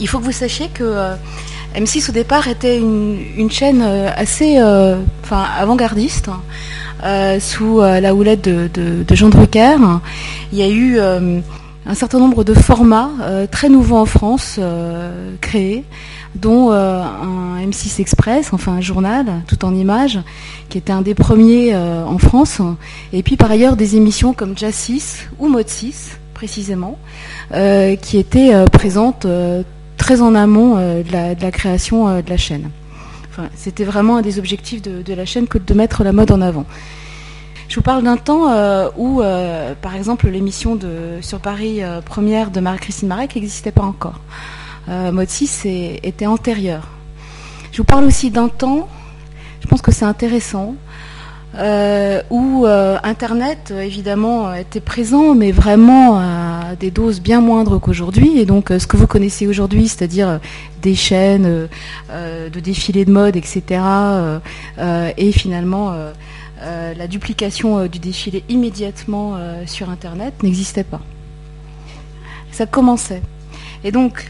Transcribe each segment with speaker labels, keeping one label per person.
Speaker 1: il faut que vous sachiez que M6 au départ était une, chaîne assez enfin, avant-gardiste. sous la houlette de, Jean Drucker. Il y a eu un certain nombre de formats très nouveaux en France créés dont euh, un M6 Express, enfin un journal, tout en images, qui était un des premiers euh, en France. Et puis par ailleurs des émissions comme Jazz 6 ou Mode 6, précisément, euh, qui étaient présentes très en amont de la, création de la chaîne. C'était vraiment un des objectifs de, la chaîne que de mettre la mode en avant. Je vous parle d'un temps où, par exemple, l'émission sur Paris première de Marie-Christine Marek n'existait pas encore euh, mode 6 était antérieur. Je vous parle aussi d'un temps, je pense que c'est intéressant, euh, où euh, Internet, évidemment, était présent, mais vraiment à des doses bien moindres qu'aujourd'hui. Et donc, ce que vous connaissez aujourd'hui, c'est-à-dire des chaînes de défilés de mode, etc., et finalement la duplication du défilé immédiatement sur Internet, n'existait pas. Ça commençait. Et donc,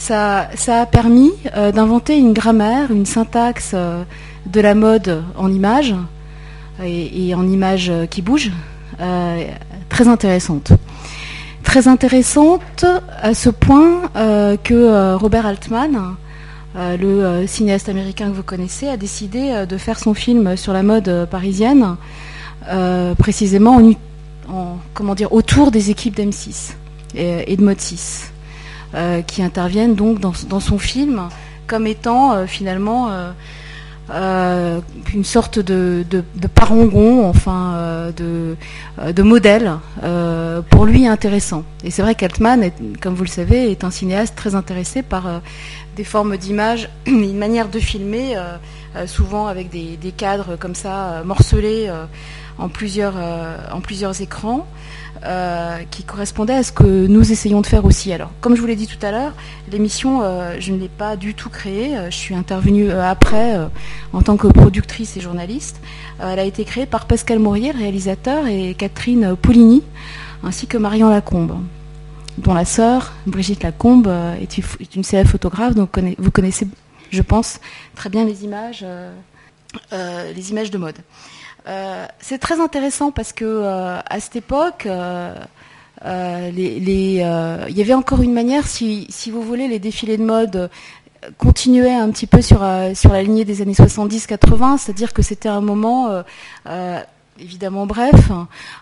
Speaker 1: ça, a permis euh, d'inventer une grammaire, une syntaxe euh, de la mode en images et, en images qui bougent, euh, très intéressante. Très intéressante à ce point que Robert Altman, le cinéaste américain que vous connaissez, a décidé de faire son film sur la mode parisienne, précisément autour des équipes d'M6 et, de Mode 6. Euh, qui interviennent donc dans, son film comme étant euh, finalement euh, une sorte de, parangon, enfin de, de, modèle pour lui intéressant. Et c'est vrai qu'Altman, comme vous le savez, est un cinéaste très intéressé par des formes d'image, une manière de filmer, souvent avec des, cadres comme ça morcelés en en plusieurs écrans. Euh, qui correspondait à ce que nous essayons de faire aussi. Alors, comme je vous l'ai dit tout à l'heure, l'émission, euh, je ne l'ai pas du tout créée. Euh, je suis intervenue après en tant que productrice et journaliste. elle a été créée par Pascal Maurier, le réalisateur, et Catherine Poulini, ainsi que Marion Lacombe, dont la sœur, Brigitte Lacombe, est une célèbre photographe. Donc, vous connaissez, je pense, très bien les images, les images de mode. Euh, c'est très intéressant parce que euh, à cette époque, euh, il y avait encore une manière, si, vous voulez, les défilés de mode continuaient un petit peu sur, sur la lignée des années 70-80, c'est-à-dire que c'était un moment évidemment bref.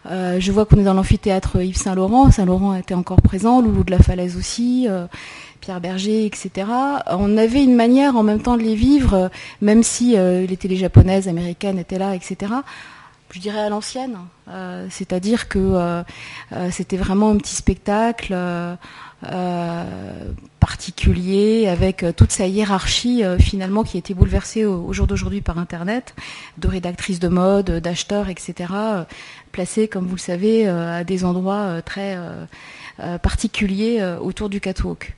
Speaker 1: je vois qu'on est dans l'amphithéâtre Yves Saint-Laurent. Saint-Laurent était encore présent, Loulou de la Falaise aussi. Pierre Berger, etc. On avait une manière en même temps de les vivre, même si euh, les télé japonaises, américaines étaient là, etc. Je dirais à l'ancienne, euh, c'est-à-dire que euh, c'était vraiment un petit spectacle particulier avec toute sa hiérarchie finalement qui a été bouleversée au, jour d'aujourd'hui par Internet, de rédactrices de mode, d'acheteurs, etc. placés, comme vous le savez, à des endroits très particuliers autour du catwalk.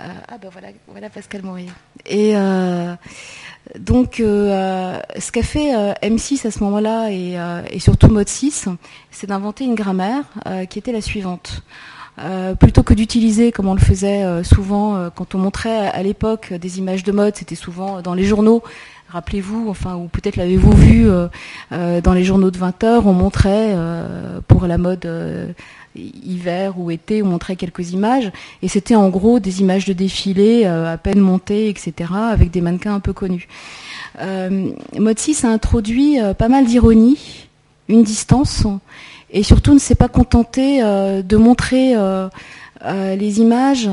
Speaker 1: Euh, ah ben voilà, voilà Pascal Maurier. Et euh, donc, euh, ce qu'a fait M6 à ce moment-là et, surtout Mode 6, c'est d'inventer une grammaire qui était la suivante. Plutôt que d'utiliser, comme on le faisait souvent quand on montrait à, l'époque des images de mode, c'était souvent dans les journaux. Rappelez-vous, enfin, ou peut-être l'avez-vous vu dans les journaux de 20 heures, on montrait pour la mode hiver ou été, on montrait quelques images, et c'était en gros des images de défilé euh, à peine montées, etc., avec des mannequins un peu connus. Euh, Mode 6 a introduit euh, pas mal d'ironie, une distance, et surtout ne s'est pas contenté euh, de montrer les images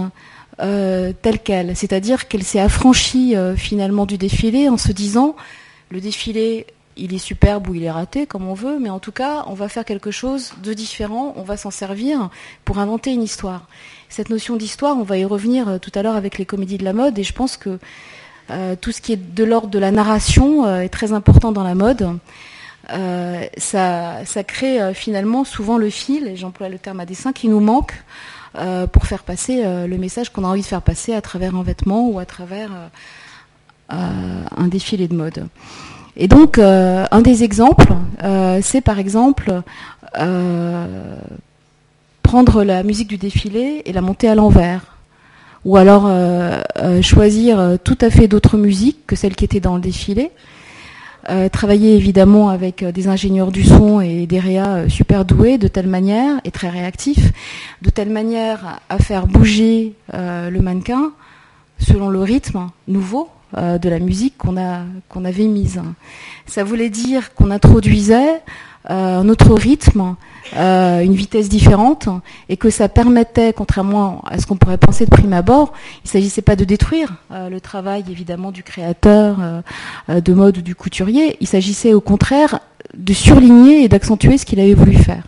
Speaker 1: telles quelles, c'est-à-dire qu'elle s'est affranchie finalement du défilé en se disant le défilé il est superbe ou il est raté, comme on veut, mais en tout cas, on va faire quelque chose de différent, on va s'en servir pour inventer une histoire. Cette notion d'histoire, on va y revenir euh, tout à l'heure avec les comédies de la mode, et je pense que euh, tout ce qui est de l'ordre de la narration euh, est très important dans la mode. Ça, crée finalement souvent le fil, et j'emploie le terme à dessin, qui nous manque pour faire passer le message qu'on a envie de faire passer à travers un vêtement ou à travers un défilé de mode. Et donc, euh, un des exemples, euh, c'est par exemple euh, prendre la musique du défilé et la monter à l'envers, ou alors choisir tout à fait d'autres musiques que celles qui étaient dans le défilé. Travailler évidemment avec des ingénieurs du son et des réas super doués de telle manière et très réactifs, de telle manière à faire bouger le mannequin selon le rythme nouveau euh, de la musique qu'on avait mise. Ça voulait dire qu'on introduisait euh, un autre rythme, euh, une vitesse différente, et que ça permettait, contrairement à ce qu'on pourrait penser de prime abord, il ne s'agissait pas de détruire le travail évidemment du créateur de mode ou du couturier, il s'agissait au contraire de surligner et d'accentuer ce qu'il avait voulu faire.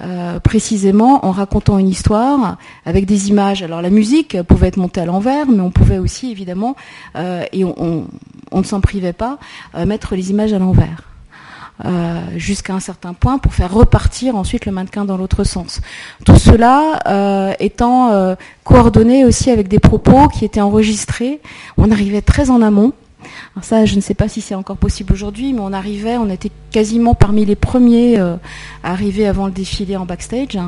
Speaker 1: Euh, précisément en racontant une histoire avec des images. Alors la musique pouvait être montée à l'envers, mais on pouvait aussi évidemment, euh, et on, ne s'en privait pas, euh, mettre les images à l'envers. Jusqu'à un certain point pour faire repartir ensuite le mannequin dans l'autre sens. Tout cela étant coordonné aussi avec des propos qui étaient enregistrés. On arrivait très en amont ça, je ne sais pas si c'est encore possible aujourd'hui, mais on arrivait, on était quasiment parmi les premiers euh, à arriver avant le défilé en backstage.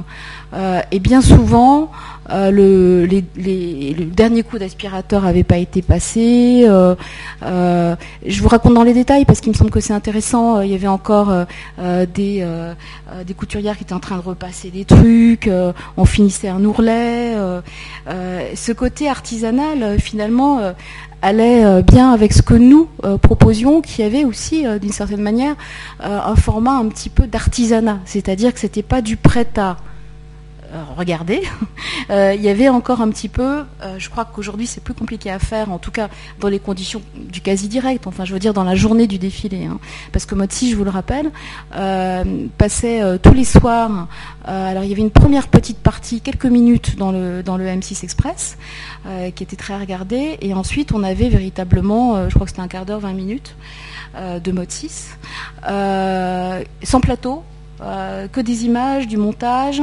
Speaker 1: Euh, et bien souvent, euh, le, dernier coup d'aspirateur n'avait pas été passé. je vous raconte dans les détails parce qu'il me semble que c'est intéressant. Il y avait encore des, des couturières qui étaient en train de repasser des trucs. on finissait un ourlet. ce côté artisanal, finalement, allait euh, bien avec ce que nous euh, proposions, qui avait aussi, euh, d'une certaine manière, un format un petit peu d'artisanat, c'est-à-dire que c'était pas du prêt à euh, regardez, euh, il y avait encore un petit peu, euh, je crois qu'aujourd'hui c'est plus compliqué à faire, en tout cas dans les conditions du quasi direct, enfin je veux dire dans la journée du défilé, hein. parce que Motsi, je vous le rappelle, passait tous les soirs, alors il y avait une première petite partie, quelques minutes dans le, dans le M6 Express, qui était très regardée, et ensuite on avait véritablement, je crois que c'était un quart d'heure, 20 minutes, de 6, sans plateau, euh, que des images, du montage,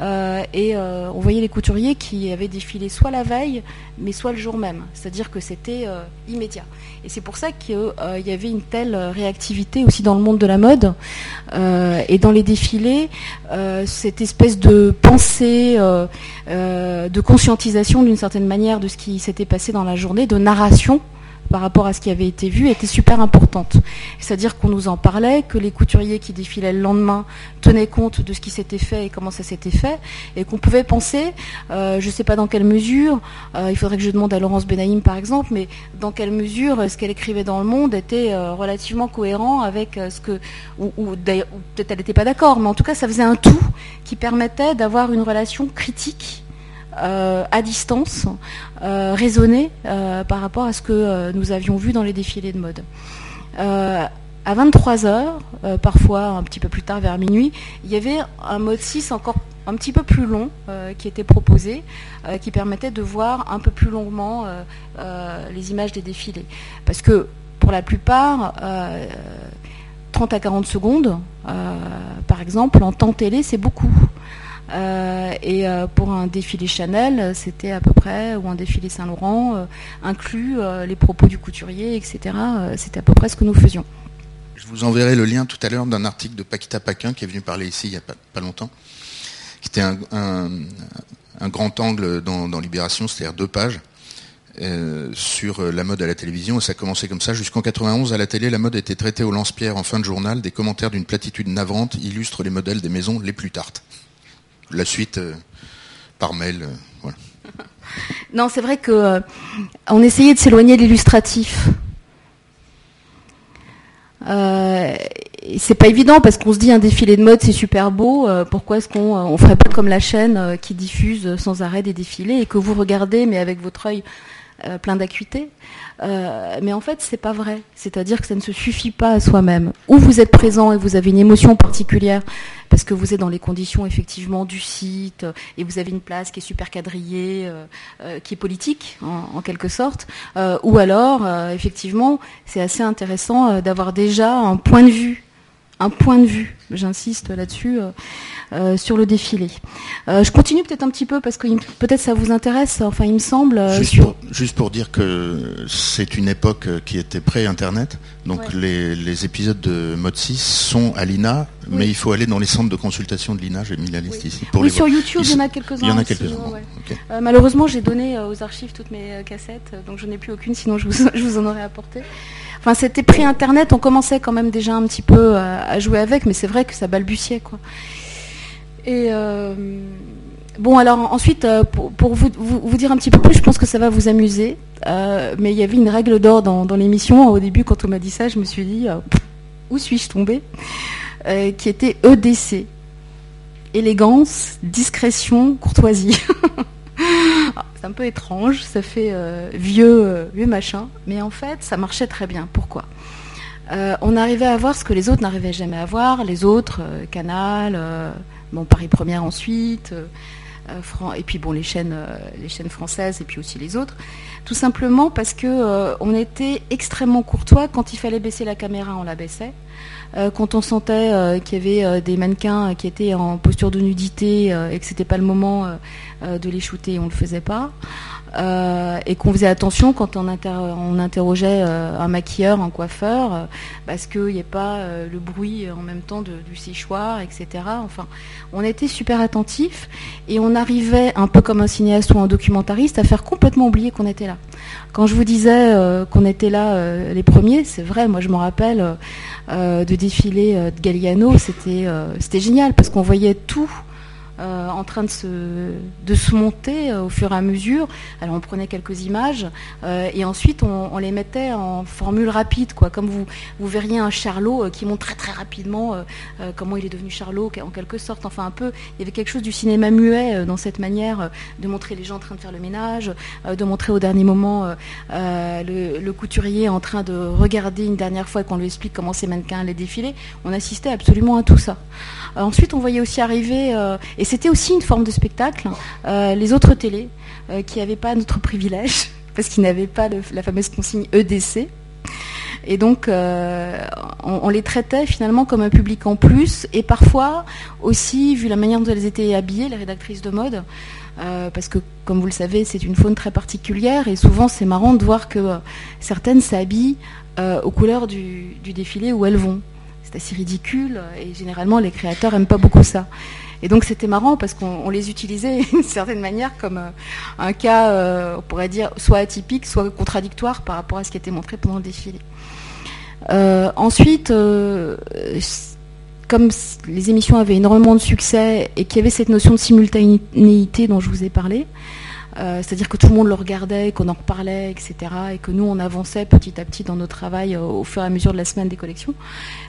Speaker 1: euh, et euh, on voyait les couturiers qui avaient défilé soit la veille, mais soit le jour même. C'est-à-dire que c'était immédiat. Et c'est pour ça qu'il y avait une telle réactivité aussi dans le monde de la mode et dans les défilés, cette espèce de pensée, de conscientisation d'une certaine manière de ce qui s'était passé dans la journée, de narration par rapport à ce qui avait été vu était super importante. C'est-à-dire qu'on nous en parlait, que les couturiers qui défilaient le lendemain tenaient compte de ce qui s'était fait et comment ça s'était fait, et qu'on pouvait penser, euh, je ne sais pas dans quelle mesure, euh, il faudrait que je demande à Laurence Benaïm par exemple, mais dans quelle mesure ce qu'elle écrivait dans le monde était euh, relativement cohérent avec ce que, ou, ou peut-être elle n'était pas d'accord, mais en tout cas ça faisait un tout qui permettait d'avoir une relation critique euh, à distance, euh, euh, par rapport à ce que nous avions vu dans les défilés de mode. à 23 heures, parfois un petit peu plus tard vers minuit, il y avait un mode 6 encore un petit peu plus long qui était proposé, qui permettait de voir un peu plus longuement les images des défilés. Parce que pour la plupart, 30 à 40 secondes, par exemple, en temps télé, c'est beaucoup. Euh, et euh, pour un défilé Chanel, c'était à peu près, ou un défilé Saint-Laurent, euh, inclus les propos du couturier, etc. c'était à peu près ce que nous faisions.
Speaker 2: Je vous enverrai le lien tout à l'heure d'un article de Paquita Paquin qui est venu parler ici il n'y a pas, longtemps, qui était un, grand angle dans, Libération, c'est-à-dire deux pages. sur la mode à la télévision, et ça a commencé comme ça. Jusqu'en 91, à la télé, la mode était traitée au lance-pierre en fin de journal. Des commentaires d'une platitude navrante illustrent les modèles des maisons les plus tartes la suite euh, par mail. Euh,
Speaker 1: non, c'est vrai qu'on euh, essayait de s'éloigner de l'illustratif. c'est pas évident parce qu'on se dit un défilé de mode c'est super beau. pourquoi est-ce qu'on on ferait pas comme la chaîne qui diffuse sans arrêt des défilés et que vous regardez mais avec votre œil plein d'acuité Mais en fait c'est pas vrai. C'est-à-dire que ça ne se suffit pas à soi-même. Ou vous êtes présent et vous avez une émotion particulière parce que vous êtes dans les conditions effectivement du site euh, et vous avez une place qui est super quadrillée, euh, euh, qui est politique en, quelque sorte, ou alors effectivement c'est assez intéressant d'avoir déjà un point de vue un point de vue, j'insiste là-dessus, euh, sur le défilé. je continue peut-être un petit peu parce que peut-être ça vous intéresse, enfin il me semble.
Speaker 2: Juste, pour, dire que c'est une époque qui était pré-internet, donc les, épisodes de Mode 6 sont à l'INA, mais il faut aller dans les centres de consultation de l'INA, j'ai mis la liste ici.
Speaker 1: Pour oui, sur YouTube, il y en a quelques-uns.
Speaker 2: Il y en a quelques-uns.
Speaker 1: malheureusement, j'ai donné aux archives toutes mes cassettes, donc je n'ai plus aucune, sinon je vous, je vous en aurais apporté. Enfin, c'était pré-internet, on commençait quand même déjà un petit peu à, jouer avec, mais c'est vrai que ça balbutiait, quoi. Et euh, bon, alors ensuite, euh, pour, vous, dire un petit peu plus, je pense que ça va vous amuser. Euh, mais il y avait une règle d'or dans, l'émission. Au début, quand on m'a dit ça, je me suis dit, où suis-je tombée? Qui était EDC. Élégance, discrétion, courtoisie. c'est un peu étrange, ça fait euh, vieux, euh, vieux machin, mais en fait, ça marchait très bien. Pourquoi? Euh, On arrivait à voir ce que les autres n'arrivaient jamais à voir. Les autres, Canal, bon, Paris Première ensuite, et puis bon, les chaînes, les chaînes françaises, et puis aussi les autres. Tout simplement parce que on était extrêmement courtois. Quand il fallait baisser la caméra, on la baissait. quand on sentait qu'il y avait des mannequins qui étaient en posture de nudité et que c'était pas le moment euh, de les shooter, on ne le faisait pas. Euh, et qu'on faisait attention quand on, interrogeait euh, un maquilleur, un coiffeur, parce qu'il n'y ait pas le bruit en même temps du séchoir, etc. Enfin, on était super attentifs et on arrivait, un peu comme un cinéaste ou un documentariste, à faire complètement oublier qu'on était là. Quand je vous disais qu'on était là les premiers, c'est vrai, moi je me rappelle de défiler de Galliano, c'était génial parce qu'on voyait tout euh, en train de se, de se monter euh, au fur et à mesure. Alors on prenait quelques images euh, et ensuite on, les mettait en formule rapide, quoi. Comme vous, vous verriez un Charlot qui montre très très rapidement comment il est devenu Charlot, en quelque sorte. Enfin un peu, il y avait quelque chose du cinéma muet dans cette manière de montrer les gens en train de faire le ménage, de montrer au dernier moment le, couturier en train de regarder une dernière fois et qu'on lui explique comment ces mannequins allaient défiler. On assistait absolument à tout ça. ensuite on voyait aussi arriver, c'était aussi une forme de spectacle. Euh, les autres télés euh, qui n'avaient pas notre privilège, parce qu'ils n'avaient pas la fameuse consigne EDC. Et donc, euh, on, les traitait finalement comme un public en plus, et parfois aussi, vu la manière dont elles étaient habillées, les rédactrices de mode, parce que, comme vous le savez, c'est une faune très particulière, et souvent c'est marrant de voir que certaines s'habillent aux couleurs du, défilé où elles vont. C'est assez ridicule, et généralement les créateurs n'aiment pas beaucoup ça. Et donc c'était marrant parce qu'on les utilisait d'une certaine manière comme euh, un cas, euh, on pourrait dire, soit atypique, soit contradictoire par rapport à ce qui était montré pendant le défilé. Euh, ensuite, comme les émissions avaient énormément de succès et qu'il y avait cette notion de simultanéité dont je vous ai parlé, euh, c'est-à-dire que tout le monde le regardait, qu'on en reparlait, etc. Et que nous, on avançait petit à petit dans nos travail euh, au fur et à mesure de la semaine des collections.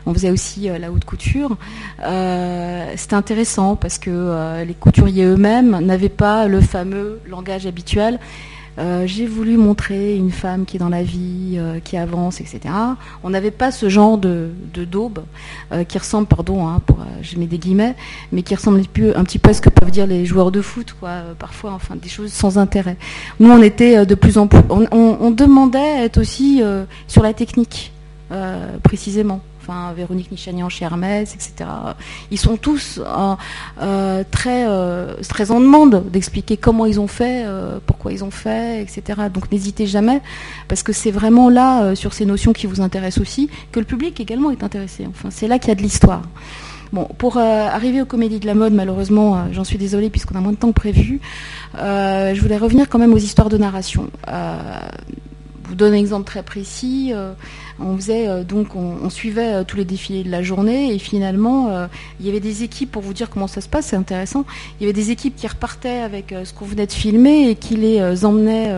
Speaker 1: On faisait aussi euh, la haute couture. C'était intéressant parce que les couturiers eux-mêmes n'avaient pas le fameux langage habituel euh, j'ai voulu montrer une femme qui est dans la vie, euh, qui avance, etc. On n'avait pas ce genre de, daube euh, qui ressemble, pardon, hein, pour, je mets des guillemets, mais qui ressemble un petit, peu, à ce que peuvent dire les joueurs de foot, quoi, parfois, enfin, des choses sans intérêt. Nous, on était de plus en plus, on, demandait à être aussi sur la technique, précisément enfin Véronique Nichanian chez Hermès, etc. Ils sont tous euh, euh, très, euh, très en demande d'expliquer comment ils ont fait, pourquoi ils ont fait, etc. Donc n'hésitez jamais, parce que c'est vraiment là, sur ces notions qui vous intéressent aussi, que le public également est intéressé. Enfin, c'est là qu'il y a de l'histoire. Bon, pour arriver aux comédies de la mode, malheureusement, j'en suis désolée puisqu'on a moins de temps que prévu, je voulais revenir quand même aux histoires de narration. Vous donne un exemple très précis on faisait euh, donc on, suivait euh, tous les défilés de la journée et finalement euh, il y avait des équipes pour vous dire comment ça se passe, c'est intéressant. Il y avait des équipes qui repartaient avec ce qu'on venait de filmer et qui les emmenaient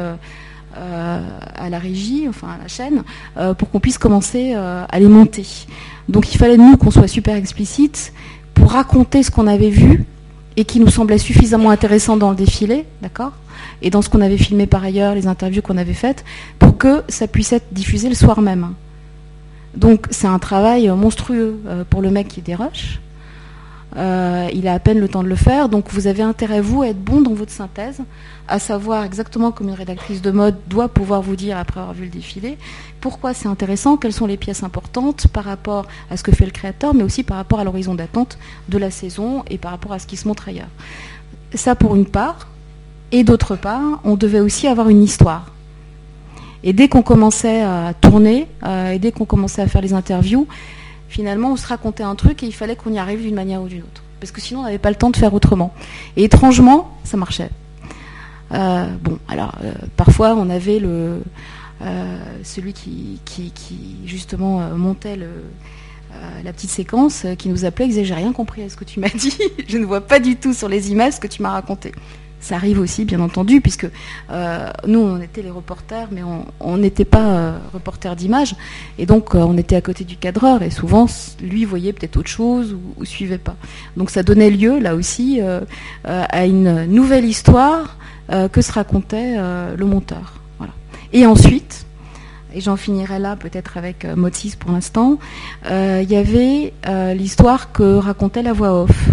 Speaker 1: à la régie, enfin à la chaîne, pour qu'on puisse commencer à les monter. Donc il fallait nous qu'on soit super explicite pour raconter ce qu'on avait vu et qui nous semblait suffisamment intéressant dans le défilé, d'accord Et dans ce qu'on avait filmé par ailleurs, les interviews qu'on avait faites, pour que ça puisse être diffusé le soir même. Donc c'est un travail monstrueux euh, pour le mec qui déroche. Il a à peine le temps de le faire. Donc vous avez intérêt, vous, à être bon dans votre synthèse, à savoir exactement comme une rédactrice de mode doit pouvoir vous dire après avoir vu le défilé, pourquoi c'est intéressant, quelles sont les pièces importantes par rapport à ce que fait le créateur, mais aussi par rapport à l'horizon d'attente de la saison et par rapport à ce qui se montre ailleurs. Ça pour une part. Et d'autre part, on devait aussi avoir une histoire. Et dès qu'on commençait à tourner, euh, et dès qu'on commençait à faire les interviews, finalement, on se racontait un truc et il fallait qu'on y arrive d'une manière ou d'une autre. Parce que sinon, on n'avait pas le temps de faire autrement. Et étrangement, ça marchait. Euh, bon, alors, euh, parfois, on avait le, celui qui, justement, montait la petite séquence qui nous appelait et disait J'ai rien compris à ce que tu m'as dit, je ne vois pas du tout sur les images ce que tu m'as raconté. Ça arrive aussi, bien entendu, puisque euh, nous, on était les reporters, mais on n'était pas euh, reporters d'image. Et donc, euh, on était à côté du cadreur, et souvent, lui voyait peut-être autre chose ou, ne suivait pas. Donc, ça donnait lieu, là aussi, à une nouvelle histoire que se racontait le monteur. Voilà. Et ensuite, et j'en finirai là peut-être avec Motis pour l'instant, il y avait l'histoire que racontait la voix off.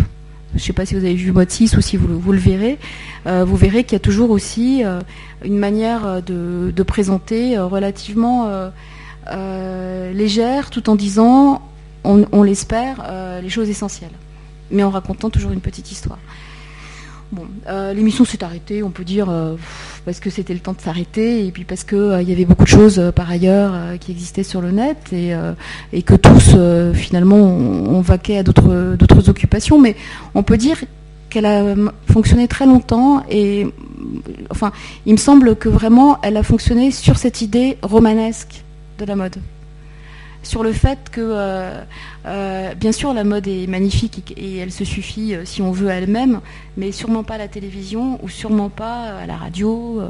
Speaker 1: Je ne sais pas si vous avez vu Motis ou si vous, vous le verrez. Euh, vous verrez qu'il y a toujours aussi euh, une manière euh, de, présenter relativement légère, tout en disant, on, l'espère, les choses essentielles, mais en racontant toujours une petite histoire. Bon, l'émission s'est arrêtée, on peut dire, parce que c'était le temps de s'arrêter, et puis parce qu'il il y avait beaucoup de choses par ailleurs qui existaient sur le net, et, et que tous, finalement, on, on, vaquait à d'autres occupations. Mais on peut dire qu'elle a fonctionné très longtemps et enfin, il me semble que vraiment elle a fonctionné sur cette idée romanesque de la mode. Sur le fait que, euh, euh, bien sûr, la mode est magnifique et, elle se suffit euh, si on veut elle-même, mais sûrement pas à la télévision ou sûrement pas à la radio,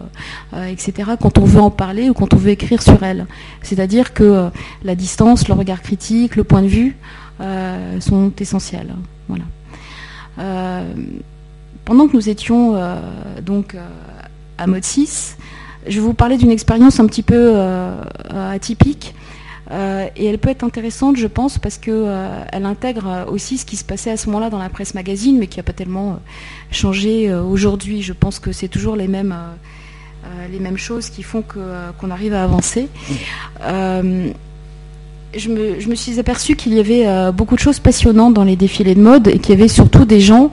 Speaker 1: etc., quand on veut en parler ou quand on veut écrire sur elle. C'est-à-dire que la distance, le regard critique, le point de vue sont essentiels. Voilà. Pendant que nous étions donc à Mode 6, je vais vous parler d'une expérience un petit peu atypique. Et elle peut être intéressante, je pense, parce qu'elle intègre aussi ce qui se passait à ce moment-là dans la presse magazine, mais qui n'a pas tellement changé aujourd'hui. Je pense que c'est toujours les mêmes, les mêmes choses qui font qu'on arrive à avancer je me, suis aperçue qu'il y avait euh, beaucoup de choses passionnantes dans les défilés de mode et qu'il y avait surtout des gens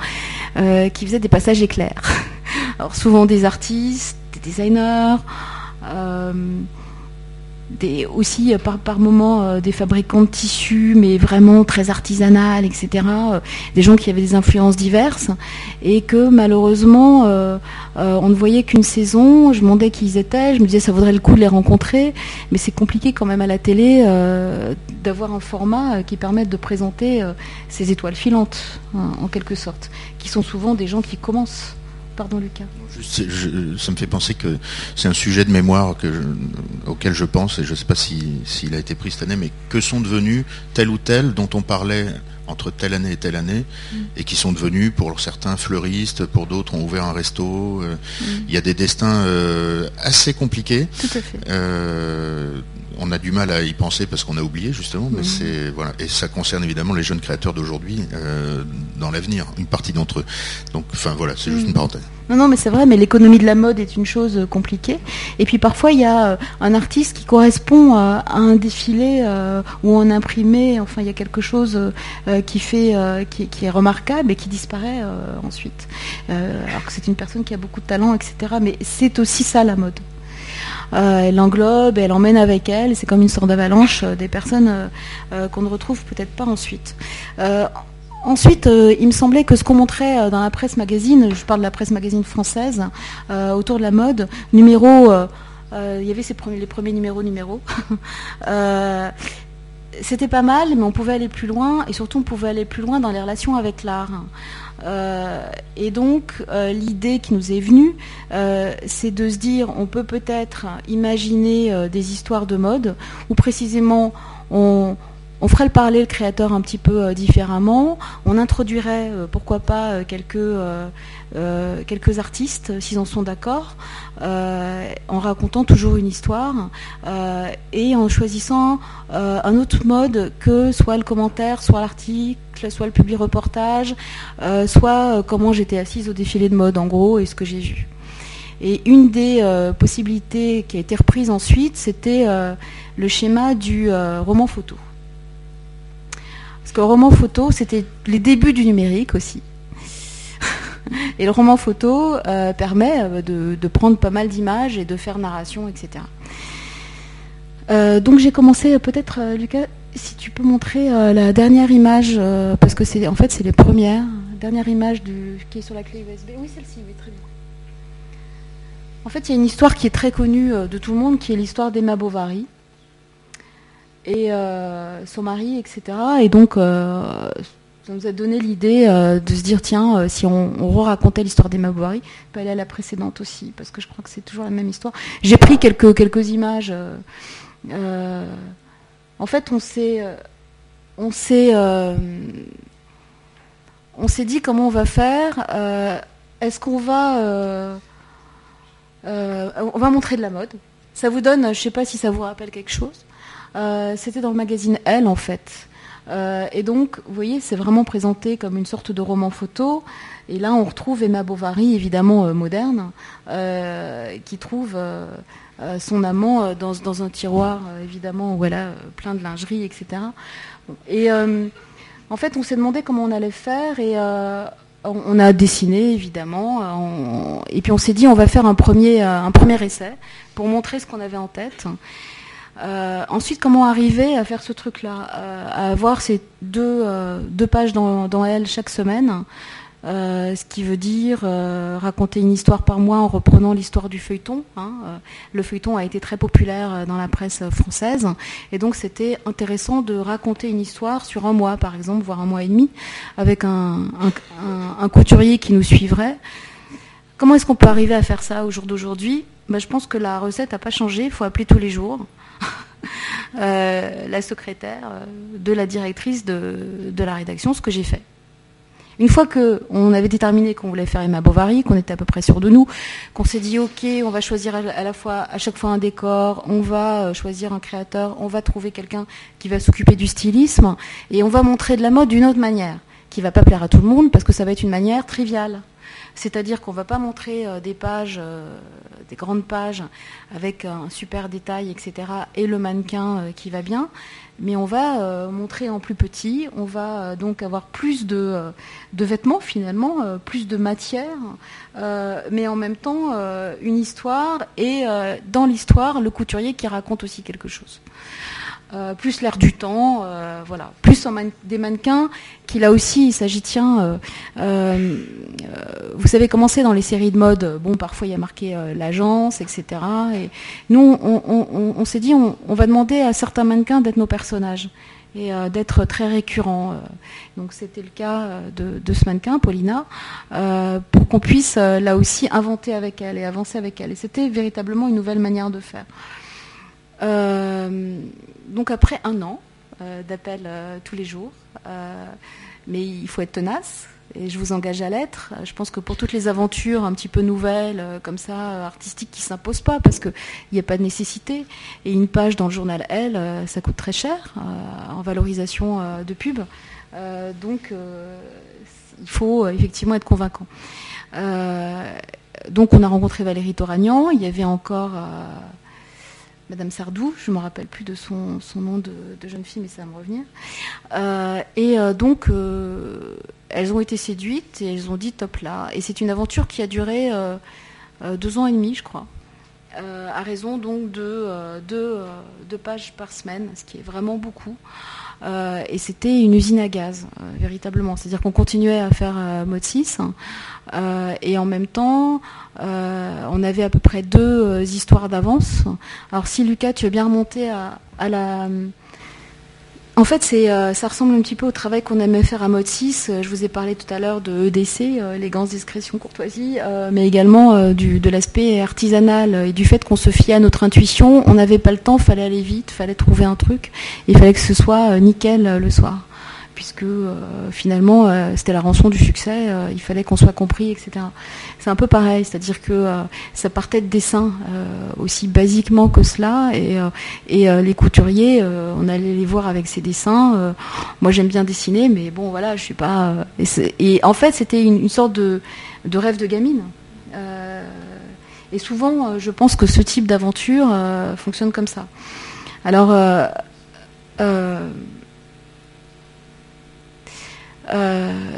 Speaker 1: euh, qui faisaient des passages éclairs. Alors souvent des artistes, des designers, euh, des, aussi euh, par, par moments euh, des fabricants de tissus, mais vraiment très artisanales, etc. Euh, des gens qui avaient des influences diverses et que malheureusement on ne voyait qu'une saison. Je demandais qui ils étaient, je me disais ça vaudrait le coup de les rencontrer, mais c'est compliqué quand même à la télé d'avoir un format qui permette de présenter ces étoiles filantes, hein, en quelque sorte, qui sont souvent des gens qui commencent Pardon, Lucas.
Speaker 2: ça me fait penser que c'est un sujet de mémoire auquel je pense, et je ne sais pas s'il a été pris cette année, mais que sont devenus tel ou tel dont on parlait entre telle année et telle année, mm. et qui sont devenus, pour certains, fleuristes, pour d'autres, ont ouvert un resto. Euh, mm. Il y a des destins euh, assez compliqués.
Speaker 1: Tout à fait.
Speaker 2: Euh, on a du mal à y penser parce qu'on a oublié justement, mais mm. c'est voilà et ça concerne évidemment les jeunes créateurs d'aujourd'hui dans l'avenir, une partie d'entre eux. Donc enfin voilà, c'est juste une parenthèse.
Speaker 1: Non, non, mais c'est vrai, mais l'économie de la mode est une chose euh, compliquée. Et puis parfois, il y a euh, un artiste qui correspond à, un défilé euh, ou un imprimé. Enfin, il y a quelque chose qui fait, qui, est remarquable et qui disparaît ensuite. alors que c'est une personne qui a beaucoup de talent, etc. Mais c'est aussi ça la mode. Elle englobe, elle emmène avec elle. C'est comme une sorte d'avalanche des personnes qu'on ne retrouve peut-être pas ensuite. Ensuite, euh, il me semblait que ce qu'on montrait euh, dans la presse magazine, je parle de la presse magazine française, euh, autour de la mode, numéro, il y avait premiers, les premiers numéros numéros. C'était pas mal, mais on pouvait aller plus loin, et surtout on pouvait aller plus loin dans les relations avec l'art. Et donc, l'idée qui nous est venue, c'est de se dire, on peut peut-être imaginer des histoires de mode, où précisément on, on ferait le parler le créateur un petit peu différemment. On introduirait, pourquoi pas, quelques, quelques artistes, s'ils en sont d'accord, en racontant toujours une histoire et en choisissant un autre mode que soit le commentaire, soit l'article, soit le public reportage, soit comment j'étais assise au défilé de mode en gros et ce que j'ai vu. Et une des euh, possibilités qui a été reprise ensuite, c'était euh, le schéma du euh, roman photo. Parce que roman photo, c'était les débuts du numérique aussi. et le roman photo permet de, prendre pas mal d'images et de faire narration, etc. donc j'ai commencé peut-être, Lucas, si tu peux montrer la dernière image, parce que c'est en fait c'est les premières, dernière image qui est sur la clé USB. Oui, celle-ci, oui, très bien. En fait, il y a une histoire qui est très connue euh, de tout le monde, qui est l'histoire d'Emma Bovary et euh, son mari, etc. Et donc, euh, ça nous a donné l'idée de se dire, tiens, si on, racontait l'histoire d'Emma Bovary, on peut aller à la précédente aussi, parce que je crois que c'est toujours la même histoire. J'ai pris quelques, quelques images. en fait, on s'est, on s'est, on s'est dit comment on va faire. Est-ce qu'on va euh, on va montrer de la mode. Ça vous donne, je ne sais pas si ça vous rappelle quelque chose. Euh, c'était dans le magazine Elle en fait. Euh, et donc, vous voyez, c'est vraiment présenté comme une sorte de roman photo. Et là, on retrouve Emma Bovary, évidemment moderne, qui trouve son amant dans, un tiroir, évidemment, voilà, plein de lingerie, etc. Et en fait, on s'est demandé comment on allait faire et on a dessiné évidemment, euh, et puis on s'est dit on va faire euh, un premier essai pour montrer ce qu'on avait en tête. Euh, ensuite, comment arriver à faire ce truc-là, à avoir ces deux, deux pages dans, dans, elle chaque semaine, euh, ce qui veut dire euh, raconter une histoire par mois en reprenant l'histoire du feuilleton. Hein. Euh, le feuilleton a été très populaire dans la presse française, et donc c'était intéressant de raconter une histoire sur un mois, par exemple, voire un mois et demi, avec un, couturier qui nous suivrait. Comment est-ce qu'on peut arriver à faire ça au jour d'aujourd'hui? Ben, Je pense que la recette n'a pas changé, il faut appeler tous les jours. la secrétaire de la directrice de la rédaction, ce que j'ai fait. Une fois qu'on avait déterminé qu'on voulait faire Emma Bovary, qu'on était à peu près sûr de nous, qu'on s'est dit ok, on va choisir à la fois à chaque fois un décor, on va euh, choisir un créateur, on va trouver quelqu'un qui va s'occuper du stylisme et on va montrer de la mode d'une autre manière, qui va pas plaire à tout le monde parce que ça va être une manière triviale. C'est-à-dire qu'on ne va pas montrer euh, des pages, euh, des grandes pages avec un super détail, etc. et le mannequin qui va bien, mais on va euh, montrer en plus petit, on va euh, donc avoir plus de, euh, vêtements finalement, plus de matière, mais en même temps une histoire et dans l'histoire le couturier qui raconte aussi quelque chose. Euh, plus l'air du temps, euh, voilà, plus des mannequins qui là aussi il s'agit tiens, euh, vous savez commencer dans les séries de mode, bon parfois il y a marqué l'agence, etc. Et nous on, s'est dit on, va demander à certains mannequins d'être nos personnages et d'être très récurrents. donc c'était le cas de, ce mannequin, Paulina, pour qu'on puisse là aussi inventer avec elle et avancer avec elle. Et c'était véritablement une nouvelle manière de faire. Euh, donc après un an euh, d'appel euh, tous les jours, mais il faut être tenace, et je vous engage à l'être. Je pense que pour toutes les aventures un petit peu nouvelles, comme ça, artistiques, qui ne s'imposent pas, parce qu'il n'y a pas de nécessité, et une page dans le journal Elle, ça coûte très cher en valorisation de pub. donc, il faut effectivement être convaincant. donc, on a rencontré Valérie Toragnan. Il y avait encore Madame Sardou, je ne me rappelle plus de son, nom de, jeune fille, mais ça va me revenir. Euh, et euh, donc, euh, elles ont été séduites et elles ont dit top là. Et c'est une aventure qui a duré deux ans et demi, je crois. à raison donc de deux, pages par semaine, ce qui est vraiment beaucoup. Et c'était une usine à gaz, véritablement. C'est-à-dire qu'on continuait à faire mode 6 euh, et en même temps, euh, on avait à peu près deux euh, histoires d'avance. Alors si Lucas, tu veux bien remonter à, la... En fait, c'est, euh, ça ressemble un petit peu au travail qu'on aimait faire à Mode 6. Je vous ai parlé tout à l'heure de EDC, élégance, discrétion, courtoisie, mais également de l'aspect artisanal et du fait qu'on se fiait à notre intuition. On n'avait pas le temps, fallait aller vite, fallait trouver un truc, il fallait que ce soit nickel le soir puisque euh, finalement euh, c'était la rançon du succès, euh, il fallait qu'on soit compris, etc. C'est un peu pareil, c'est-à-dire que ça partait de dessins aussi basiquement que cela, et, les couturiers, on allait les voir avec ces dessins. moi j'aime bien dessiner, mais bon voilà, je suis pas. Et, en fait c'était une, sorte de, rêve de gamine. et souvent, je pense que ce type d'aventure fonctionne comme ça. Alors,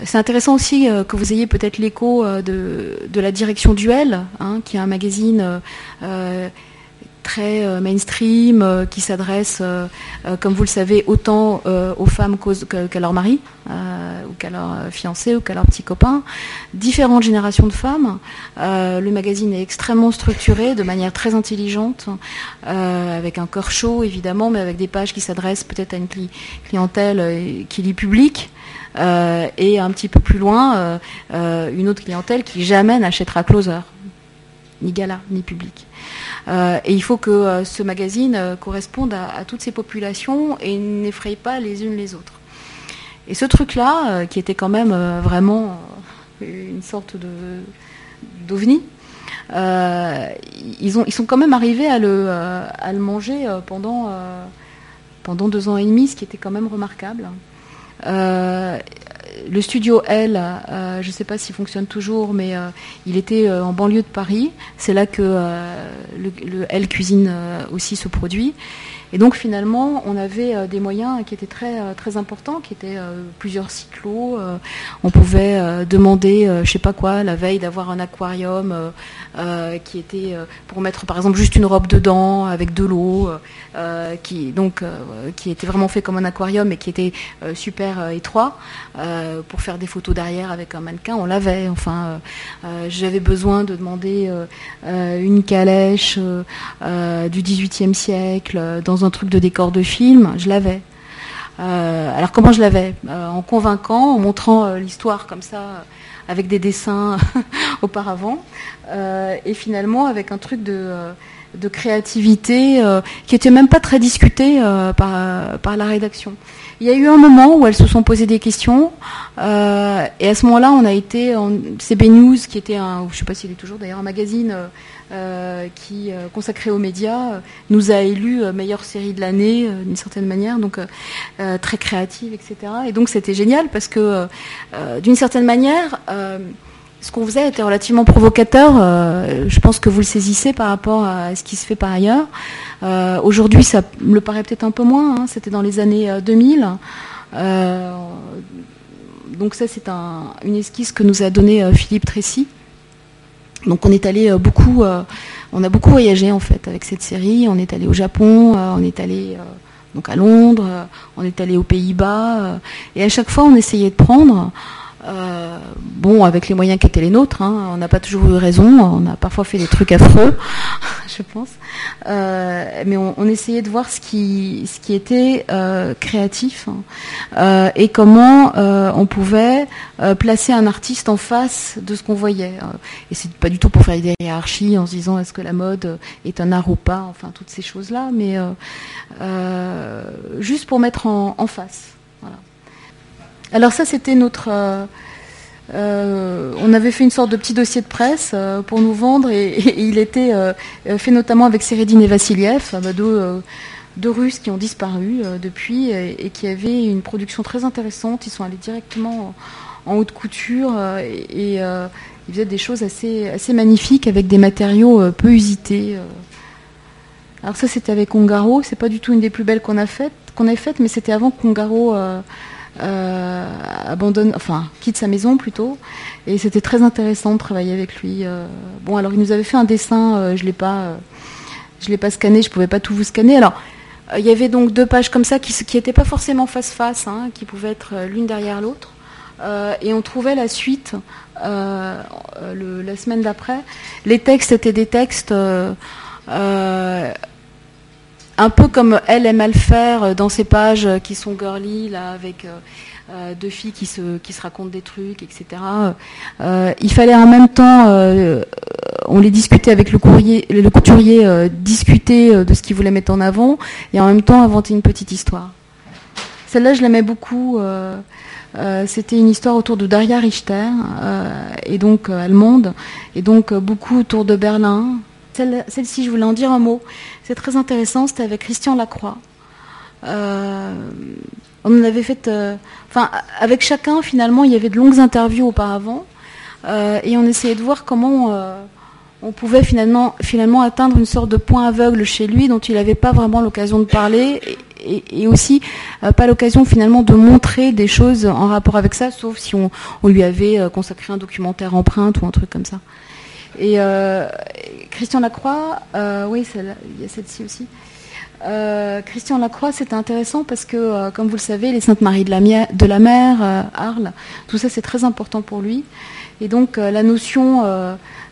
Speaker 1: c'est intéressant aussi euh, que vous ayez peut-être l'écho euh, de, la direction Duel, hein, qui est un magazine très mainstream, qui s'adresse, comme vous le savez, autant aux femmes qu'à leur mari, ou qu'à leur fiancé, ou qu'à leur petit copain. Différentes générations de femmes. le magazine est extrêmement structuré, de manière très intelligente, avec un corps chaud évidemment, mais avec des pages qui s'adressent peut-être à une clientèle qui lit public. Euh, et un petit peu plus loin, euh, euh, une autre clientèle qui jamais n'achètera Closer, ni Gala, ni Public. et il faut que ce magazine corresponde à, toutes ces populations et n'effraie pas les unes les autres. Et ce truc-là, qui était quand même vraiment une sorte de d'ovni, ils, ont, ils sont quand même arrivés à le, à le manger pendant, pendant deux ans et demi, ce qui était quand même remarquable. Euh, le studio L, euh, je ne sais pas s'il fonctionne toujours, mais euh, il était en banlieue de Paris. C'est là que le, le, L Cuisine aussi se produit. Et donc finalement, on avait euh, des moyens qui étaient très, euh, très importants, qui étaient euh, plusieurs cyclos. on pouvait demander, je sais pas quoi, la veille d'avoir un aquarium qui était pour mettre par exemple juste une robe dedans avec de l'eau, qui qui était vraiment fait comme un aquarium et qui était super étroit pour faire des photos derrière avec un mannequin. On l'avait. Enfin, j'avais besoin de demander une calèche du XVIIIe siècle dans un truc de décor de film, je l'avais. Euh, alors comment je l'avais? Euh, En convainquant, en montrant euh, l'histoire comme ça, avec des dessins auparavant, et finalement avec un truc de, créativité qui était même pas très discuté par la rédaction. Il y a eu un moment où elles se sont posées des questions, et à ce moment-là, on a été en CB News, qui était un, je sais pas s'il est toujours d'ailleurs un magazine euh, qui, euh, consacré aux médias, euh, nous a élus meilleure série de l'année d'une certaine manière, donc très créative, etc. Et donc c'était génial parce que d'une certaine manière, ce qu'on faisait était relativement provocateur. je pense que vous le saisissez par rapport à ce qui se fait par ailleurs. Aujourd'hui, ça me paraît peut-être un peu moins. Hein, c'était dans les années 2000. donc ça, c'est une esquisse que nous a donnée Philippe Tressy. Donc on est allé euh, beaucoup, euh, on a beaucoup voyagé en fait avec cette série. On est allé au Japon, euh, on est allé donc à Londres, on est allé aux Pays-Bas, et à chaque fois on essayait de prendre euh, bon, avec les moyens qui étaient les nôtres, hein, on n'a pas toujours eu raison, on a parfois fait des trucs affreux, je pense, euh, mais on, essayait de voir ce qui, ce qui était euh, créatif hein, et comment on pouvait placer un artiste en face de ce qu'on voyait. Et c'est pas du tout pour faire des hiérarchies en se disant est-ce que la mode est un art ou pas, enfin toutes ces choses-là, mais juste pour mettre en, en face. Alors ça, c'était notre... Euh, euh, on avait fait une sorte de petit dossier de presse euh, pour nous vendre et, il était fait notamment avec Sérédine et Vassiliev, bah, deux, Russes qui ont disparu depuis et, qui avaient une production très intéressante. Ils sont allés directement en, haute couture et, ils faisaient des choses assez, assez magnifiques avec des matériaux peu usités. Alors ça c'était avec Ongaro, c'est pas du tout une des plus belles qu'on a faites, qu'on ait faites, mais c'était avant qu'Ongaro euh, abandonne, enfin quitte sa maison plutôt. Et c'était très intéressant de travailler avec lui. Euh. bon, alors il nous avait fait un dessin, euh, je l'ai pas, je l'ai pas scanné, je pouvais pas tout vous scanner. Alors il y avait donc deux pages comme ça qui n'étaient pas forcément face face, hein, qui pouvaient être l'une derrière l'autre. et on trouvait la suite la semaine d'après. Les textes étaient des textes un peu comme elle aime à le faire dans ses pages qui sont girly, là, avec deux filles qui se, qui se racontent des trucs, etc. il fallait en même temps, on les discutait avec le, courrier, le couturier, discuter de ce qu'il voulait mettre en avant, et en même temps inventer une petite histoire. Celle-là, je l'aimais beaucoup. Euh, c'était une histoire autour de Daria Richter, euh, et donc euh, allemande, et donc beaucoup autour de Berlin. Celle-ci, je voulais en dire un mot. C'est très intéressant. C'était avec Christian Lacroix. on en avait fait, enfin, avec chacun finalement, il y avait de longues interviews auparavant, et on essayait de voir comment on pouvait finalement, finalement atteindre une sorte de point aveugle chez lui dont il n'avait pas vraiment l'occasion de parler et, aussi euh, pas l'occasion finalement de montrer des choses en rapport avec ça, sauf si on, lui avait euh, consacré un documentaire empreinte ou un truc comme ça. Et euh, Christian Lacroix, oui, il y a celle-ci aussi. Christian Lacroix, c'était intéressant parce que, comme vous le savez, les Saintes Maries de la, Mer, Arles, tout ça c'est très important pour lui. Et donc la notion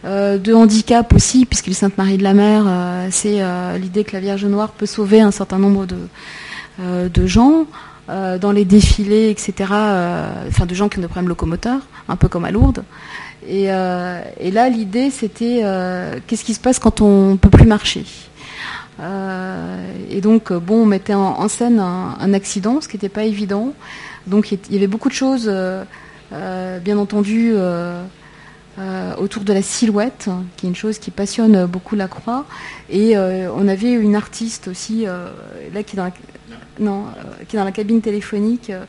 Speaker 1: de handicap aussi, puisque les Saintes Maries de la Mer, c'est l'idée que la Vierge Noire peut sauver un certain nombre de, euh, de gens euh, dans les défilés, etc. Euh, enfin, de gens qui ont des problèmes locomoteurs, un peu comme à Lourdes. Et, là, l'idée, c'était qu'est-ce qui se passe quand on ne peut plus marcher et donc, bon, on mettait en, scène un, accident, ce qui n'était pas évident. Donc, il y avait beaucoup de choses, bien entendu, autour de la silhouette, qui est une chose qui passionne beaucoup la croix. Et on avait une artiste aussi, là, qui est dans la, non, euh, qui est dans la cabine téléphonique, euh,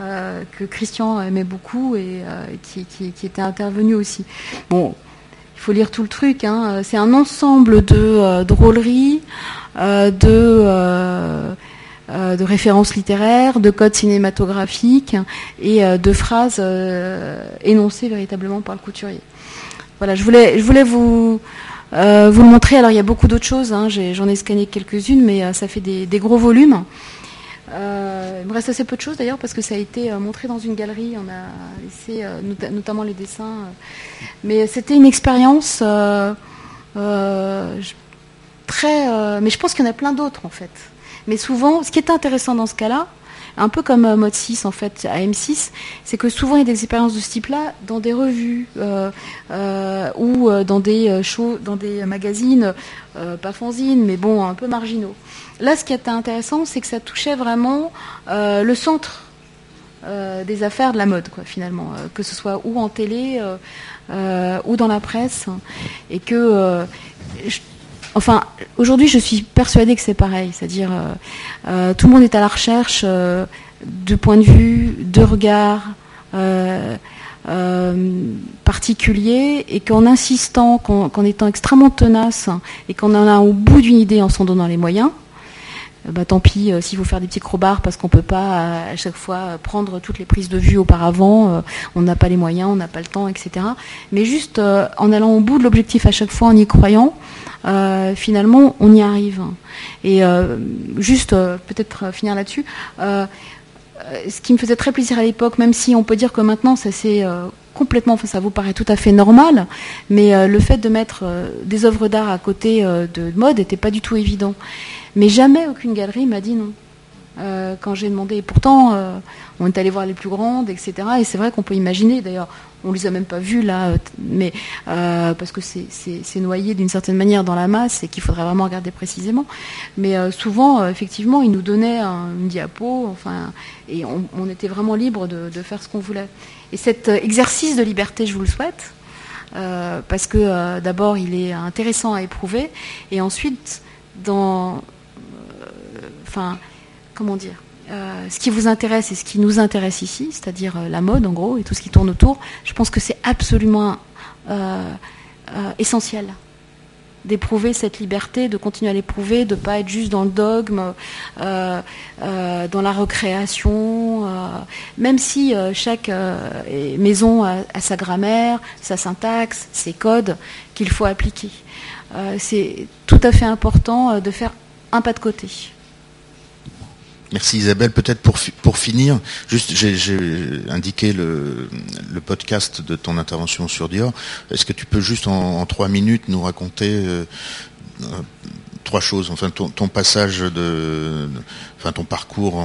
Speaker 1: euh, que Christian aimait beaucoup et qui, était intervenu aussi. Bon, il faut lire tout le truc. Hein. C'est un ensemble de drôleries, de de références littéraires, de codes cinématographiques et de phrases énoncées véritablement par le couturier. Voilà, je voulais, je voulais vous, vous le montrer. Alors il y a beaucoup d'autres choses, hein. j'en ai, scanné quelques-unes, mais ça fait des gros volumes. Euh, il me reste assez peu de choses d'ailleurs parce que ça a été euh, montré dans une galerie, on a laissé euh, notamment les dessins. mais c'était une expérience très... mais je pense qu'il y en a plein d'autres en fait. Mais souvent, ce qui est intéressant dans ce cas-là, un peu comme Mode 6 en fait à M6, c'est que souvent il y a des expériences de ce type-là dans des revues ou dans des shows, dans des magazines, pas fanzines, mais bon, un peu marginaux. Là, ce qui était intéressant, c'est que ça touchait vraiment euh, le centre euh, des affaires de la mode, quoi, finalement, euh, que ce soit ou en télé ou dans la presse, et que, enfin, aujourd'hui, je suis persuadée que c'est pareil, c'est-à-dire tout le monde est à la recherche de points de vue, de regards. particuliers et qu'en insistant, qu'en étant extrêmement tenace et qu'en allant au bout d'une idée en s'en donnant les moyens, euh, bah, tant pis euh, s'il faut faire des petits crobards parce qu'on peut pas euh, à chaque fois prendre toutes les prises de vue auparavant, on n'a pas les moyens, on n'a pas le temps, etc. Mais juste en allant au bout de l'objectif à chaque fois, en y croyant, finalement, on y arrive. Et juste peut-être finir là-dessus. ce qui me faisait très plaisir à l'époque, même si on peut dire que maintenant ça s'est complètement, ça vous paraît tout à fait normal, mais le fait de mettre des œuvres d'art à côté de mode n'était pas du tout évident. Mais jamais aucune galerie m'a dit non. Euh, quand j'ai demandé. Et pourtant, euh, on est allé voir les plus grandes, etc. Et c'est vrai qu'on peut imaginer, d'ailleurs, on les a même pas vues là, euh, mais parce que c'est noyé d'une certaine manière dans la masse et qu'il faudrait vraiment regarder précisément. Mais souvent, effectivement, ils nous donnaient une diapo, enfin, et on, était vraiment libre de, de faire ce qu'on voulait. Et cet exercice de liberté, je vous le souhaite, parce que d'abord, il est intéressant à éprouver, et ensuite, dans enfin, comment dire, euh, ce qui vous intéresse et ce qui nous intéresse ici, c'est-à-dire euh, la mode en gros et tout ce qui tourne autour, je pense que c'est absolument euh, essentiel d'éprouver cette liberté, de continuer à l'éprouver, de ne pas être juste dans le dogme, dans la recréation, même si chaque maison a, sa grammaire, sa syntaxe, ses codes qu'il faut appliquer. c'est tout à fait important de faire un pas de côté.
Speaker 2: Merci Isabelle. Peut-être pour, pour finir, juste j'ai indiqué le, le, podcast de ton intervention sur Dior. Est-ce que tu peux juste en, trois minutes nous raconter euh, trois choses. Enfin, ton, passage de, enfin, ton parcours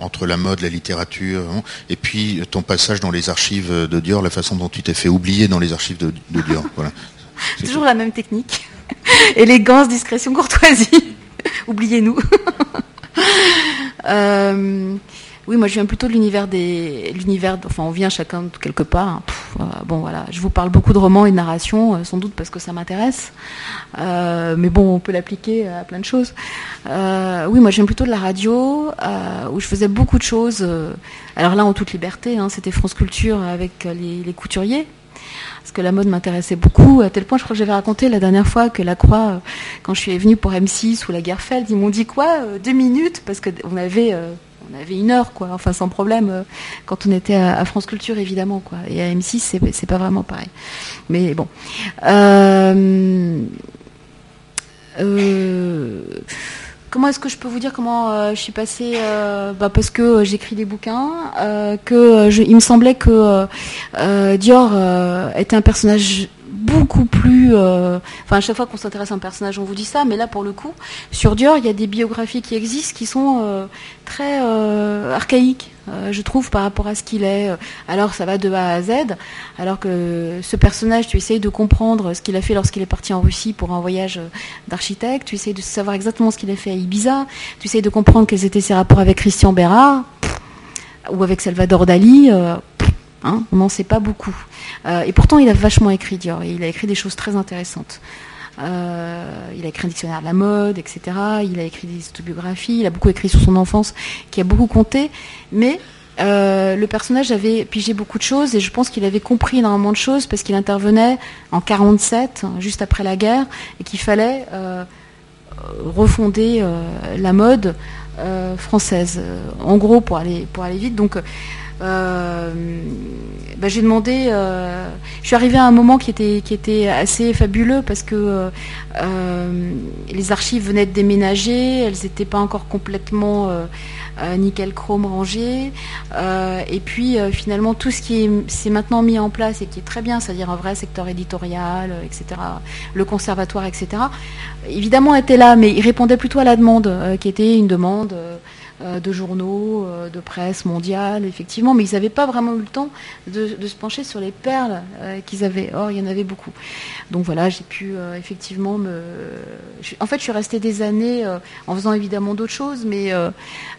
Speaker 2: entre la mode, la littérature, hein, et puis ton passage dans les archives de Dior, la façon dont tu t'es fait oublier dans les archives de, Dior. Voilà.
Speaker 1: Toujours la même technique. Élégance, discrétion, courtoisie. Oubliez-nous. Euh, oui, moi je viens plutôt de l'univers des, l'univers, enfin on vient chacun de quelque part. Hein. Euh, bon voilà, je vous parle beaucoup de romans et de narration, euh, sans doute parce que ça m'intéresse. Mais bon, on peut l'appliquer à plein de choses. oui, moi je viens plutôt de la radio, où je faisais beaucoup de choses. alors là, en toute liberté, hein, c'était France Culture avec les, couturiers parce que la mode m'intéressait beaucoup, à tel point, je crois que j'avais raconté la dernière fois que la Croix, quand je suis venue pour M6 ou la Guerfeld, ils m'ont dit quoi Deux minutes, parce qu'on avait on avait une heure, quoi, enfin sans problème, euh, quand on était à, France Culture, évidemment, quoi. Et à M6, c'est pas vraiment pareil. Mais bon. Euh, euh, comment est-ce que je peux vous dire comment je suis passée bah, Parce que j'écris des bouquins, que il me semblait que Dior était un personnage beaucoup plus. Euh, enfin, à chaque fois qu'on s'intéresse à un personnage, on vous dit ça, mais là, pour le coup, sur Dior, il y a des biographies qui existent qui sont euh, très euh, archaïques, je trouve, par rapport à ce qu'il est. Alors, ça va de A à Z, alors que ce personnage, tu essayes de comprendre ce qu'il a fait lorsqu'il est parti en Russie pour un voyage d'architecte, tu essayes de savoir exactement ce qu'il a fait à Ibiza, tu essayes de comprendre quels étaient ses rapports avec Christian Bérard ou avec Salvador Dali. Hein, on n'en sait pas beaucoup. Euh, et pourtant, il a vachement écrit Dior. il a écrit des choses très intéressantes. Euh, il a écrit un dictionnaire de la mode, etc. Il a écrit des autobiographies. Il a beaucoup écrit sur son enfance, qui a beaucoup compté. Mais euh, le personnage avait pigé beaucoup de choses et je pense qu'il avait compris énormément de choses parce qu'il intervenait en 47, juste après la guerre, et qu'il fallait refonder la mode française. En gros, pour aller pour aller vite. Donc bah, j'ai demandé. Euh, je suis arrivée à un moment qui était qui était assez fabuleux parce que euh, les archives venaient de déménager, elles n'étaient pas encore complètement nickel chrome rangées, et puis finalement tout ce qui s'est maintenant mis en place et qui est très bien, c'est-à-dire un vrai secteur éditorial, etc., le conservatoire, etc. Évidemment était là, mais il répondait plutôt à la demande, qui était une demande. Euh, de journaux, euh, de presse mondiale, effectivement, mais ils n'avaient pas vraiment eu le temps de, se pencher sur les perles euh, qu'ils avaient. Or, il y en avait beaucoup. Donc voilà, j'ai pu effectivement me. En fait, je suis restée des années en faisant évidemment d'autres choses, mais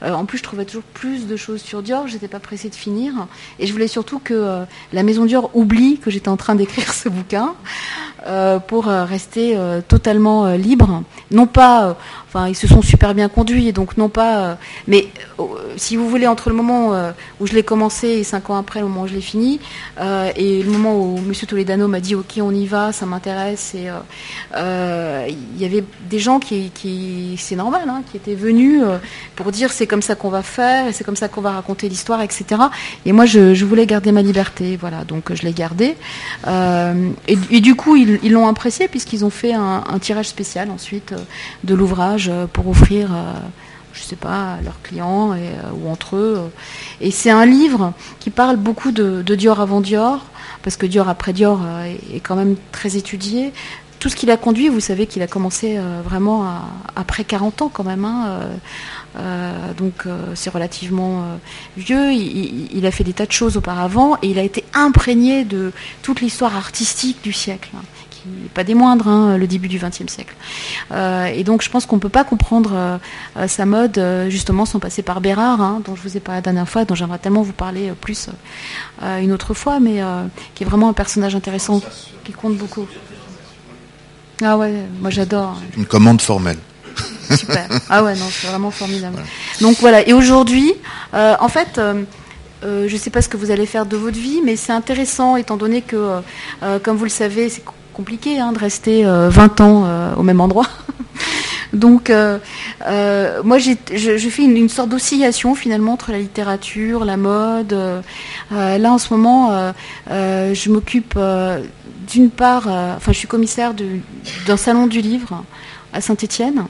Speaker 1: en plus, je trouvais toujours plus de choses sur Dior. J'étais pas pressée de finir, et je voulais surtout que la maison Dior oublie que j'étais en train d'écrire ce bouquin. pour rester totalement libre. Non pas, enfin, ils se sont super bien conduits, donc non pas, mais euh, si vous voulez, entre le moment euh, où je l'ai commencé et cinq ans après, le moment où je l'ai fini, euh, et le moment où M. Toledano m'a dit OK, on y va, ça m'intéresse, et il y avait des gens qui, c'est normal, hein, qui étaient venus pour dire c'est comme ça qu'on va faire, et c'est comme ça qu'on va raconter l'histoire, etc. Et moi, je, voulais garder ma liberté, voilà, donc je l'ai gardé. Et, du coup, ils l'ont apprécié puisqu'ils ont fait un, tirage spécial ensuite de l'ouvrage pour offrir je sais pas, leurs clients euh, ou entre eux. Et c'est un livre qui parle beaucoup de, Dior avant Dior, parce que Dior après Dior euh, est, quand même très étudié. Tout ce qu'il a conduit, vous savez qu'il a commencé euh, vraiment après 40 ans quand même. Hein, donc c'est relativement vieux. Il, a fait des tas de choses auparavant et il a été imprégné de toute l'histoire artistique du siècle pas des moindres, hein, le début du XXe siècle. Euh, et donc je pense qu'on ne peut pas comprendre euh, euh, sa mode justement sans passer par Bérard, hein, dont je vous ai parlé la dernière fois, dont j'aimerais tellement vous parler plus une autre fois, mais qui est vraiment un personnage intéressant, qui compte beaucoup. Ah ouais, moi j'adore.
Speaker 2: Une commande formelle.
Speaker 1: Super. Ah ouais, non, c'est vraiment formidable. Donc voilà, et aujourd'hui, en fait, je ne sais pas ce que vous allez faire de votre vie, mais c'est intéressant étant donné que, comme vous le savez, c'est compliqué hein, de rester 20 euh, ans euh, au même endroit. Donc, euh, moi, je, fais une, sorte d'oscillation finalement entre la littérature, la mode. là, en ce moment, je m'occupe d'une part, enfin, je suis commissaire d'un salon du livre à Saint-Étienne.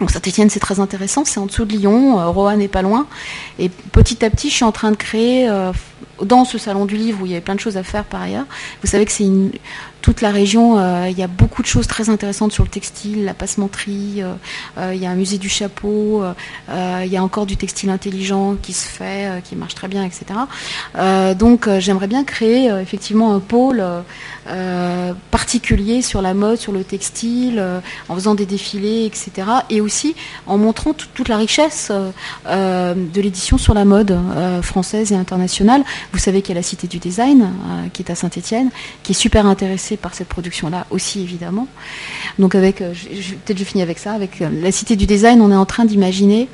Speaker 1: Donc Saint-Etienne, c'est très intéressant, c'est en dessous de Lyon, Roanne n'est pas loin. Et petit à petit, je suis en train de créer dans ce salon du livre où il y avait plein de choses à faire par ailleurs. Vous savez que c'est toute la région, euh, il y a beaucoup de choses très intéressantes sur le textile, la passementerie, euh, euh, il y a un musée du chapeau, il y a encore du textile intelligent qui se fait, qui marche très bien, etc. donc j'aimerais bien créer effectivement un pôle particulier sur la mode, sur le textile, en faisant des défilés, etc. Et aussi en montrant toute la richesse de l'édition sur la mode française et internationale. Vous savez qu'il y a la Cité du Design, qui est à Saint-Étienne, qui est super intéressée par cette production-là aussi évidemment. Donc avec, euh, peut-être je finis avec ça, avec euh, la Cité du Design, on est en train d'imaginer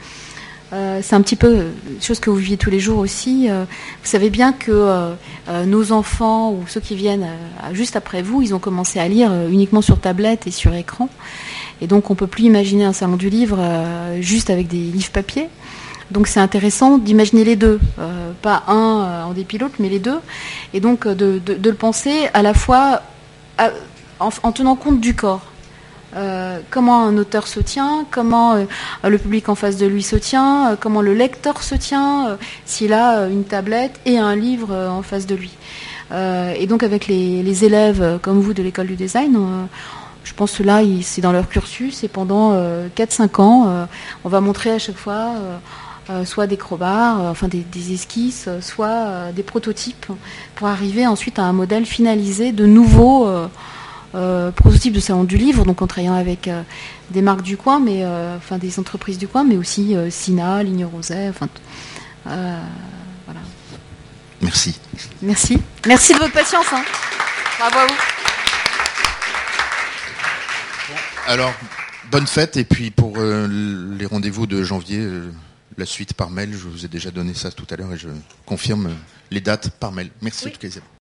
Speaker 1: euh, c'est un petit peu chose que vous viviez tous les jours aussi. vous savez bien que nos enfants ou ceux qui viennent juste après vous, ils ont commencé à lire uniquement sur tablette et sur écran. Et donc on peut plus imaginer un salon du livre juste avec des livres papier. Donc c'est intéressant d'imaginer les deux, pas un en dépilote, mais les deux, et donc de, le penser à la fois en, tenant compte du corps. Euh, comment un auteur se tient, comment euh, le public en face de lui se tient, euh, comment le lecteur se tient s'il a une tablette et un livre en face de lui. et donc avec les, élèves comme vous de l'école du design, je pense que là c'est dans leur cursus et pendant 4-5 ans, on va montrer à chaque fois soit des crowbars, enfin des, des, esquisses, soit des prototypes pour arriver ensuite à un modèle finalisé de nouveaux euh, prototype de salon du livre, donc en travaillant avec euh, des marques du coin, mais euh, enfin des entreprises du coin, mais aussi Sina, Ligne Roset, enfin voilà.
Speaker 2: Merci.
Speaker 1: Merci. Merci de votre patience. Hein. Bravo à vous.
Speaker 2: alors, bonne fête et puis pour les rendez-vous de janvier, la suite par mail, je vous ai déjà donné ça tout à l'heure et je confirme les dates par mail. Merci oui. en tout cas